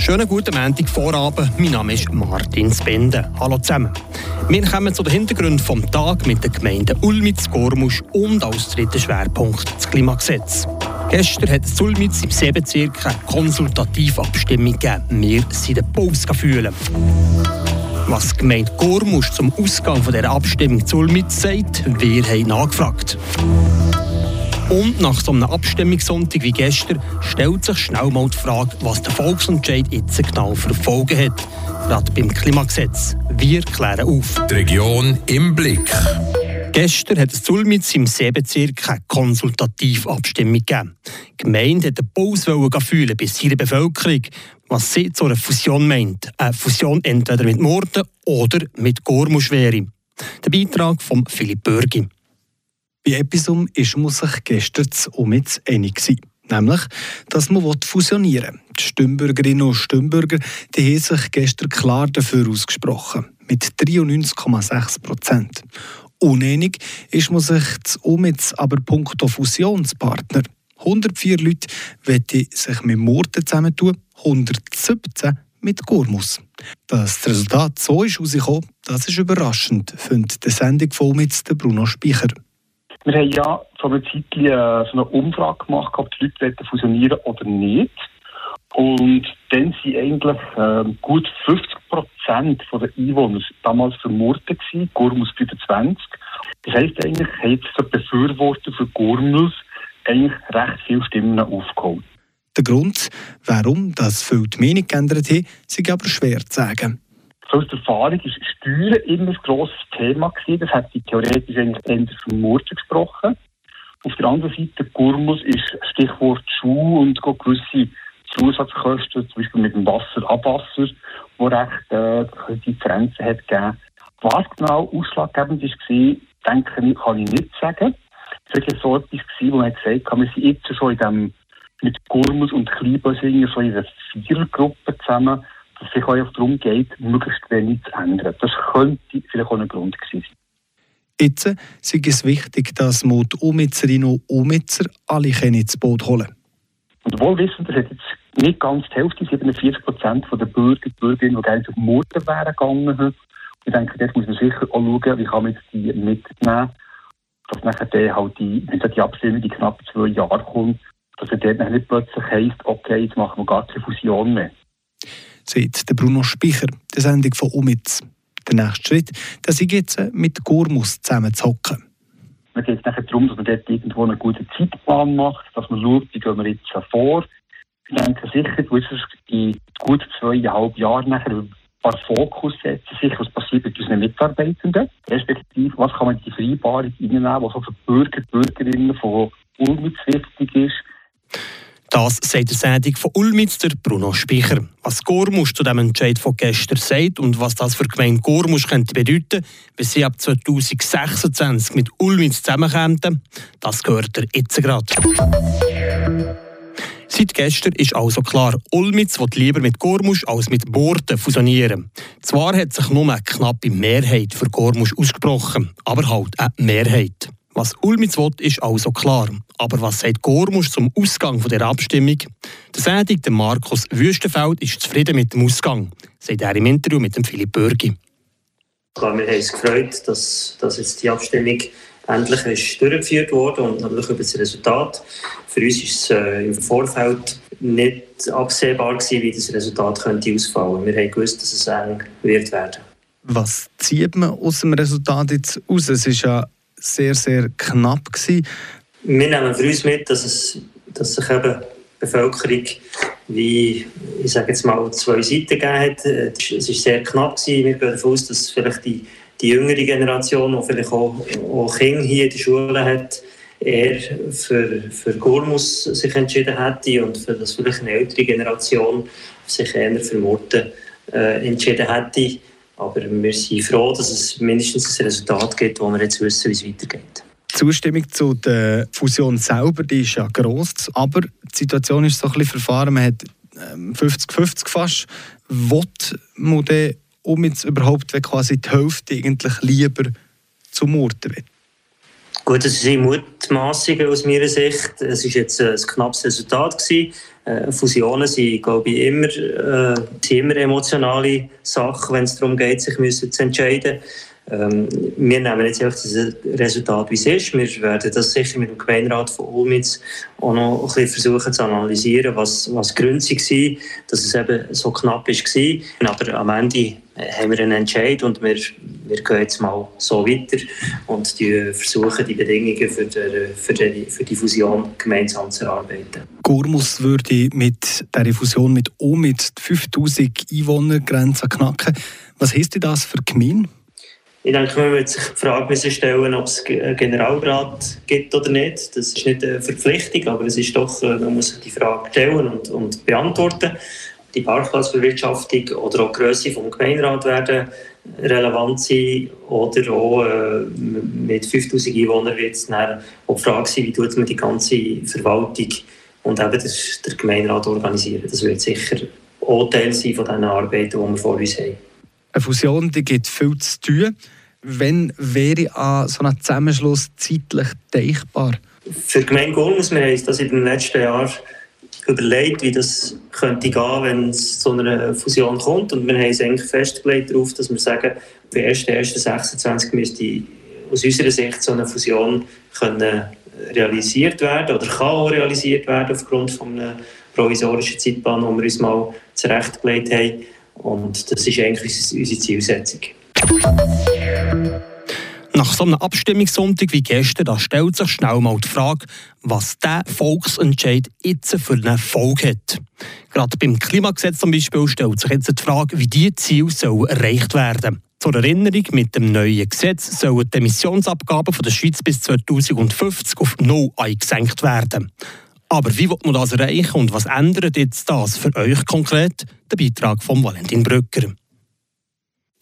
Schönen guten Montag Vorabend. Mein Name ist Martin Spende. Hallo zusammen. Wir kommen zu den Hintergründen des Tages mit den Gemeinden Ulmitz, Gormusch und als dritten Schwerpunkt das Klimagesetz. Gestern hat es Ulmitz im Seebezirk eine konsultative Abstimmung gegeben. Wir sind den Puls fühlen. Was die Gemeinde Gormusch zum Ausgang dieser Abstimmung zu Ulmitz sagt, wir haben nachgefragt. Und nach so einem Abstimmungssonntag wie gestern stellt sich schnell mal die Frage, was der Volksentscheid jetzt genau für Folgen hat. Gerade beim Klimagesetz. Wir klären auf. Die Region im Blick. Gestern hat es Zulmitz im Seebezirk eine Konsultativabstimmung gegeben. Die Gemeinde hat den Puls fühlen bis ihre Bevölkerung, was sie zu einer Fusion meint. Eine Fusion entweder mit Morden oder mit Gormusch wäre. Der Beitrag von Philipp Bürgi. Bei Episum ist man sich gestern um jetzt einig gewesen. Nämlich, dass man fusionieren will. Die Stimmbürgerinnen und Stimmbürger die haben sich gestern klar dafür ausgesprochen. Mit 93,6 Prozent. Uneinig ist man sich um jetzt aber punkto Fusionspartner. 104 Leute wollen sich mit Murten zusammentun, 117 mit Gormus. Dass das Resultat so ist rausgekommen, das ist überraschend, findet die Sendung von mit Bruno Speicher. Wir haben ja vor einer Zeit äh, so eine Umfrage gemacht, ob die Leute fusionieren oder nicht. Und dann sind eigentlich äh, gut 50 Prozent der Einwohner damals für Murten gewesen, Gurmus 25. Das heisst eigentlich, haben jetzt so Befürworter für Gurmus eigentlich recht viele Stimmen aufgeholt. Der Grund, warum das viel die Meinung geändert hat, ist aber schwer zu sagen. Aus der Erfahrung ist Steuern immer ein grosses Thema gewesen. Das hat die theoretisch eigentlich eher von Murten gesprochen. Auf der anderen Seite, Gurmus ist Stichwort Schuh und gewisse Zusatzkosten, zum Beispiel mit dem Wasser, Abwasser, wo recht äh, Differenzen hat gegeben. Was genau ausschlaggebend war, denke ich, kann ich nicht sagen. Es war so etwas, wo man gesagt hat, wir sind jetzt schon in dem, mit Gurmus und Kleinbösingen so in einer Vierergruppe zusammen, dass es sich auch darum geht, möglichst wenig zu ändern. Das könnte vielleicht auch ein Grund gewesen sein. Jetzt ist es wichtig, dass wir die Umitzerinnen und Umitzer alle ins Boot holen Und wohl wissen, dass jetzt nicht ganz die Hälfte, 47 Prozent der Bürger und Bürgerinnen, die gerne auf Morden wären gegangen. Ich denke, dort muss man sicher auch schauen, wie kann man jetzt die mitnehmen, dass nachher halt die, wenn die Abstimmung in knapp zwei Jahren kommt, dass er dort nicht plötzlich heisst, okay, jetzt machen wir gar keine Fusion mehr. Der Bruno Speicher, der Sendung von Umitz. Der nächste Schritt, dass ich jetzt mit Gormus zusammen zu hocken. Dann geht es nachher darum, dass man dort irgendwo einen guten Zeitplan macht, dass man schaut, wie gehen wir jetzt vor. Ich denke sicher, du wirst in gut zweieinhalb Jahren nachher ein paar Fokus setzen, sicher, was passiert mit unseren Mitarbeitenden, respektive, was kann man in die Vereinbarung reinnehmen, was auch für Bürger, Bürgerinnen von Ulmitz wichtig ist, das sagt der Sendung von Ulmitz, der Bruno Speicher. Was Gormusch zu dem Entscheid von gestern sagt und was das für die Gemeinde Gormusch könnte bedeuten, wenn sie ab 2026 mit Ulmitz zusammenkämen, das gehört er jetzt gerade. Seit gestern ist also klar, Ulmitz will lieber mit Gormusch als mit Borten fusionieren. Zwar hat sich nur eine knappe Mehrheit für Gormusch ausgesprochen, aber halt eine Mehrheit. Was Ulmitz will, ist also klar. Aber was sagt Gormusch zum Ausgang der Abstimmung? Der Sendung, Markus Wüstenfeld, ist zufrieden mit dem Ausgang, sagt er im Interview mit dem Philipp Bürgi. Klar, wir haben uns gefreut, dass, dass jetzt die Abstimmung endlich ist durchgeführt wurde und natürlich über das Resultat. Für uns ist es äh, im Vorfeld nicht absehbar gewesen, wie das Resultat könnte ausfallen. Wir haben gewusst, dass es eng wird werden. Was zieht man aus dem Resultat jetzt aus? Es ist ja sehr, sehr knapp. Gewesen. Wir nehmen für uns mit, dass, es, dass sich eben die Bevölkerung wie ich sage jetzt mal zwei Seiten gegeben hat. Es war sehr knapp. Gewesen. Wir gehen davon aus, dass vielleicht die, die jüngere Generation, die vielleicht auch, auch Kinder hier in der Schule hat, eher für, für Gormus sich entschieden hätte und für das vielleicht eine ältere Generation sich eher für Murten äh, entschieden hätte. Aber wir sind froh, dass es mindestens ein Resultat gibt, wo wir jetzt wissen, wie es weitergeht. Die Zustimmung zu der Fusion selber die ist ja gross, aber die Situation ist so ein bisschen verfahren. Man hat 50-50 ähm, fast. Wollt man denn, um jetzt überhaupt quasi die Hälfte eigentlich lieber zum Murten will? Gut, das ist Mutmaßungen aus meiner Sicht. Es war jetzt ein knappes Resultat gewesen. Äh, Fusionen sind, glaube ich, immer, äh, immer emotionale Sachen, wenn es darum geht, sich müssen zu entscheiden. Ähm, wir nehmen jetzt einfach das Resultat, wie es ist. Wir werden das sicher mit dem Gemeinderat von Ulmitz auch noch ein bisschen versuchen zu analysieren, was, was Gründe waren, dass es eben so knapp war. Aber am Ende haben wir einen Entscheid und wir, wir gehen jetzt mal so weiter und die versuchen, die Bedingungen für die, für die, für die Fusion gemeinsam zu erarbeiten. Gormus würde mit der Fusion mit OMIT die 5000 Einwohnergrenze knacken. Was heisst das für die Gemeinde? Ich denke, man muss sich die Frage stellen, ob es einen Generalrat gibt oder nicht. Das ist nicht eine Verpflichtung, aber es ist doch, äh, man muss sich die Frage stellen und, und beantworten. Die Parkplatzbewirtschaftung oder auch die Grösse des Gemeinderat werden relevant sein oder auch äh, mit 5000 Einwohnern wird es dann auch die Frage sein, wie tut man die ganze Verwaltung und eben der, der Gemeinderat organisieren. Das wird sicher auch Teil sein von diesen Arbeiten, die wir vor uns haben. Eine Fusion die gibt viel zu tun. Wenn wäre an so einem Zusammenschluss zeitlich denkbar? Für die Gemeinde Gurmus, wir haben das in den letzten Jahren überlegt, wie das könnte gehen, wenn es zu einer Fusion kommt. Und wir haben es eigentlich festgelegt darauf, dass wir sagen, für 1.1.26 müsste aus unserer Sicht so eine Fusion können realisiert werden oder kann auch realisiert werden aufgrund von einem provisorischen Zeitplan, den wir uns mal zurechtgelegt haben. Und das ist eigentlich unsere Zielsetzung. Nach so einem Abstimmungssonntag wie gestern, da stellt sich schnell mal die Frage, was der Volksentscheid jetzt für eine Folge hat. Gerade beim Klimagesetz zum Beispiel stellt sich jetzt die Frage, wie diese Ziele erreicht werden Zur Erinnerung, mit dem neuen Gesetz sollen die Emissionsabgaben von der Schweiz bis 2050 auf null eingesenkt werden. Aber wie wird man das erreichen und was ändert jetzt das für euch konkret? Der Beitrag von Valentin Brücker.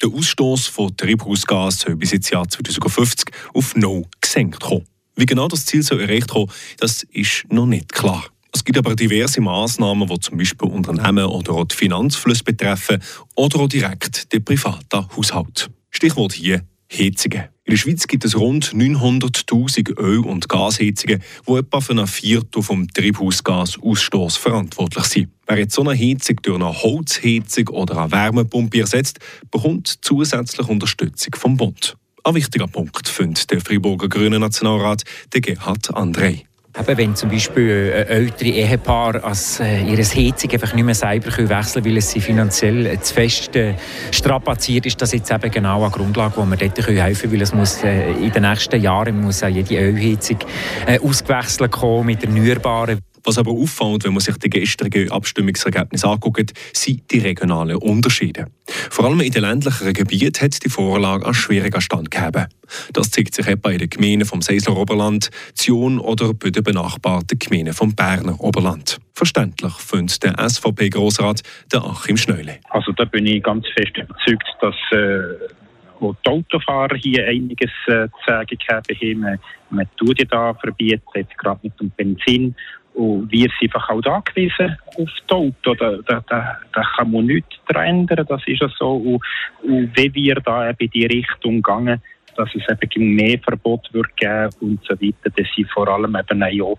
Der Ausstoß von Treibhausgas soll bis ins Jahr 2050 auf Null gesenkt kommen. Wie genau das Ziel soll erreicht kommen, das ist noch nicht klar. Es gibt aber diverse Maßnahmen, die zum Beispiel Unternehmen oder auch die Finanzflüsse betreffen oder auch direkt den privaten Haushalt. Stichwort hier Heizungen. In der Schweiz gibt es rund 900.000 Öl- und Gasheizungen, die etwa für ein Viertel vom Treibhausgasausstoß verantwortlich sind. Wer jetzt so eine Heizung durch eine Holzheizung oder eine Wärmepumpe ersetzt, bekommt zusätzlich Unterstützung vom Bund. Ein wichtiger Punkt findet der Freiburger Grünen Nationalrat, der Gerhard André. Eben, wenn zum Beispiel ein ältere Ehepaar als äh, ihre Heizung einfach nicht mehr selber wechseln können, weil es sie finanziell äh, zu fest äh, strapaziert ist, das jetzt eben genau eine Grundlage, wo wir dort helfen können, weil es muss äh, in den nächsten Jahren muss auch jede Ölheizung äh, ausgewechselt kommen mit erneuerbaren was aber auffällt, wenn man sich die gestrigen Abstimmungsergebnisse anguckt, sind die regionalen Unterschiede. Vor allem in den ländlicheren Gebieten hat die Vorlage einen schwierigen Stand gegeben. Das zeigt sich etwa in den Gemeinden vom Seisler Oberland, Zion oder bei den benachbarten Gemeinden vom Berner Oberland. Verständlich findet der SVP-Grossrat Achim Schneule. Also da bin ich ganz fest überzeugt, dass äh wo die Autofahrer hier einiges äh, zu sagen haben. Man, man tut ja da verbieten, gerade mit dem Benzin. Und wir sind einfach auch angewiesen auf die Auto. Da, da, da, da kann man nichts ändern, das ist ja so. Und, und wie wir da eben in die Richtung gehen, dass es eben mehr Verbot wird geben und so weiter, das sind vor allem eben auch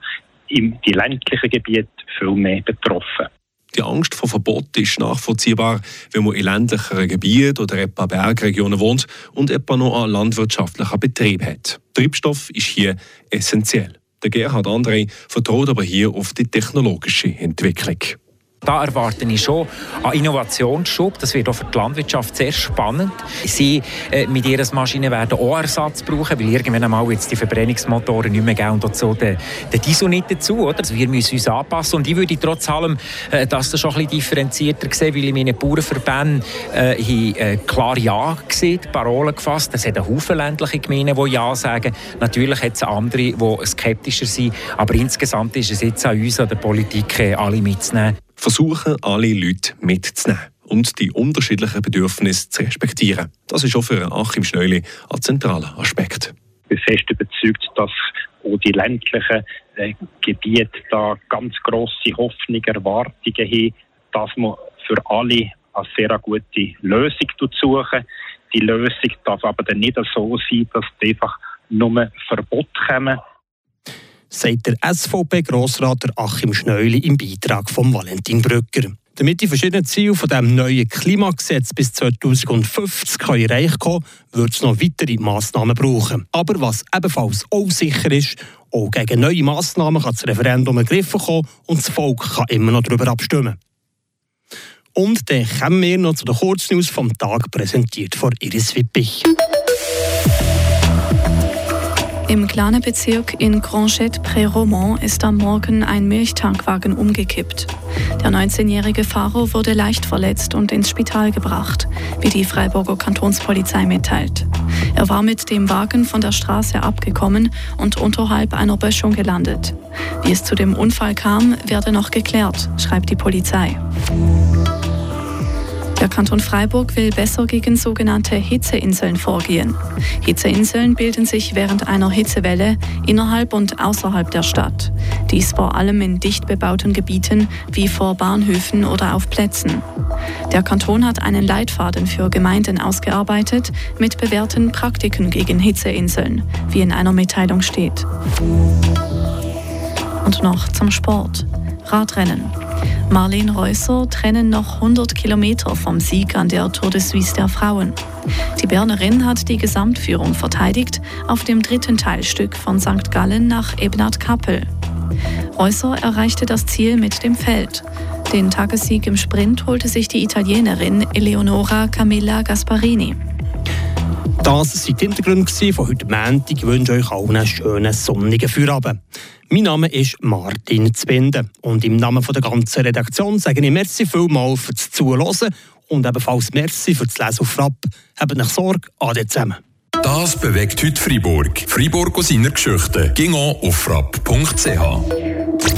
in die ländlichen Gebiete viel mehr betroffen. Die Angst vor Verbot ist nachvollziehbar, wenn man in ländlicheren Gebieten oder etwa Bergregionen wohnt und etwa noch einen landwirtschaftlichen Betrieb hat. Treibstoff ist hier essentiell. Der Gerhard André vertraut aber hier auf die technologische Entwicklung. Da erwarte ich schon einen Innovationsschub. Das wird auch für die Landwirtschaft sehr spannend. Sie äh, mit ihren Maschinen werden auch Ersatz brauchen, weil irgendwann einmal jetzt die Verbrennungsmotoren nicht mehr geben und dazu der, der Diesel nicht dazu. Oder? Also wir müssen uns anpassen. Und ich würde trotz allem äh, das schon ein bisschen differenzierter sehen, weil in meinen Bauernverbänden äh, äh, klar Ja gesehen, Parolen gefasst. Es hat einen Haufen ländliche Gemeinden, die Ja sagen. Natürlich hat es andere, die skeptischer sind. Aber insgesamt ist es jetzt an uns, an der Politik, äh, alle mitzunehmen versuchen, alle Leute mitzunehmen und die unterschiedlichen Bedürfnisse zu respektieren. Das ist auch für Achim Schneuli ein zentraler Aspekt. Ich bin fest überzeugt, dass auch die ländlichen äh, Gebiete da ganz grosse Hoffnungen, Erwartungen haben, dass man für alle eine sehr gute Lösung suchen. Die Lösung darf aber dann nicht so sein, dass einfach nur Verbot kommen. Sagt der SVP-Grossrat Achim Schneuli im Beitrag von Valentin Brücker. Damit die verschiedenen Ziele von dem neuen Klimagesetz bis 2050 erreicht können, wird es noch weitere Massnahmen brauchen. Aber was ebenfalls auch sicher ist, auch gegen neue Massnahmen kann das Referendum ergriffen kommen und das Volk kann immer noch darüber abstimmen. Und dann kommen wir noch zu den Kurznews vom Tag, präsentiert von Iris Wippich. Im kleinen Bezirk in Granchette-Pré-Romand ist am Morgen ein Milchtankwagen umgekippt. Der 19-jährige Fahrer wurde leicht verletzt und ins Spital gebracht, wie die Freiburger Kantonspolizei mitteilt. Er war mit dem Wagen von der Straße abgekommen und unterhalb einer Böschung gelandet. Wie es zu dem Unfall kam, werde noch geklärt, schreibt die Polizei. Der Kanton Freiburg will besser gegen sogenannte Hitzeinseln vorgehen. Hitzeinseln bilden sich während einer Hitzewelle innerhalb und außerhalb der Stadt. Dies vor allem in dicht bebauten Gebieten wie vor Bahnhöfen oder auf Plätzen. Der Kanton hat einen Leitfaden für Gemeinden ausgearbeitet mit bewährten Praktiken gegen Hitzeinseln, wie in einer Mitteilung steht. Und noch zum Sport. Radrennen. Marlene Reusser trennen noch 100 Kilometer vom Sieg an der Tour de Suisse der Frauen. Die Bernerin hat die Gesamtführung verteidigt auf dem dritten Teilstück von St. Gallen nach Ebnat-Kappel. Reusser erreichte das Ziel mit dem Feld. Den Tagessieg im Sprint holte sich die Italienerin Eleonora Camilla Gasparini. Das waren die Hintergründe von heute Montag. Ich wünsche euch allen einen schönen sonnigen Feierabend. Mein Name ist Martin Zwende und im Namen der ganzen Redaktion sage ich merci vielmals fürs Zuhören und ebenfalls merci fürs Lesen auf Frapp. Habt euch Sorge, ade zusammen. Das bewegt heute Freiburg. Freiburg aus seiner Geschichte. Ging auf frapp.ch.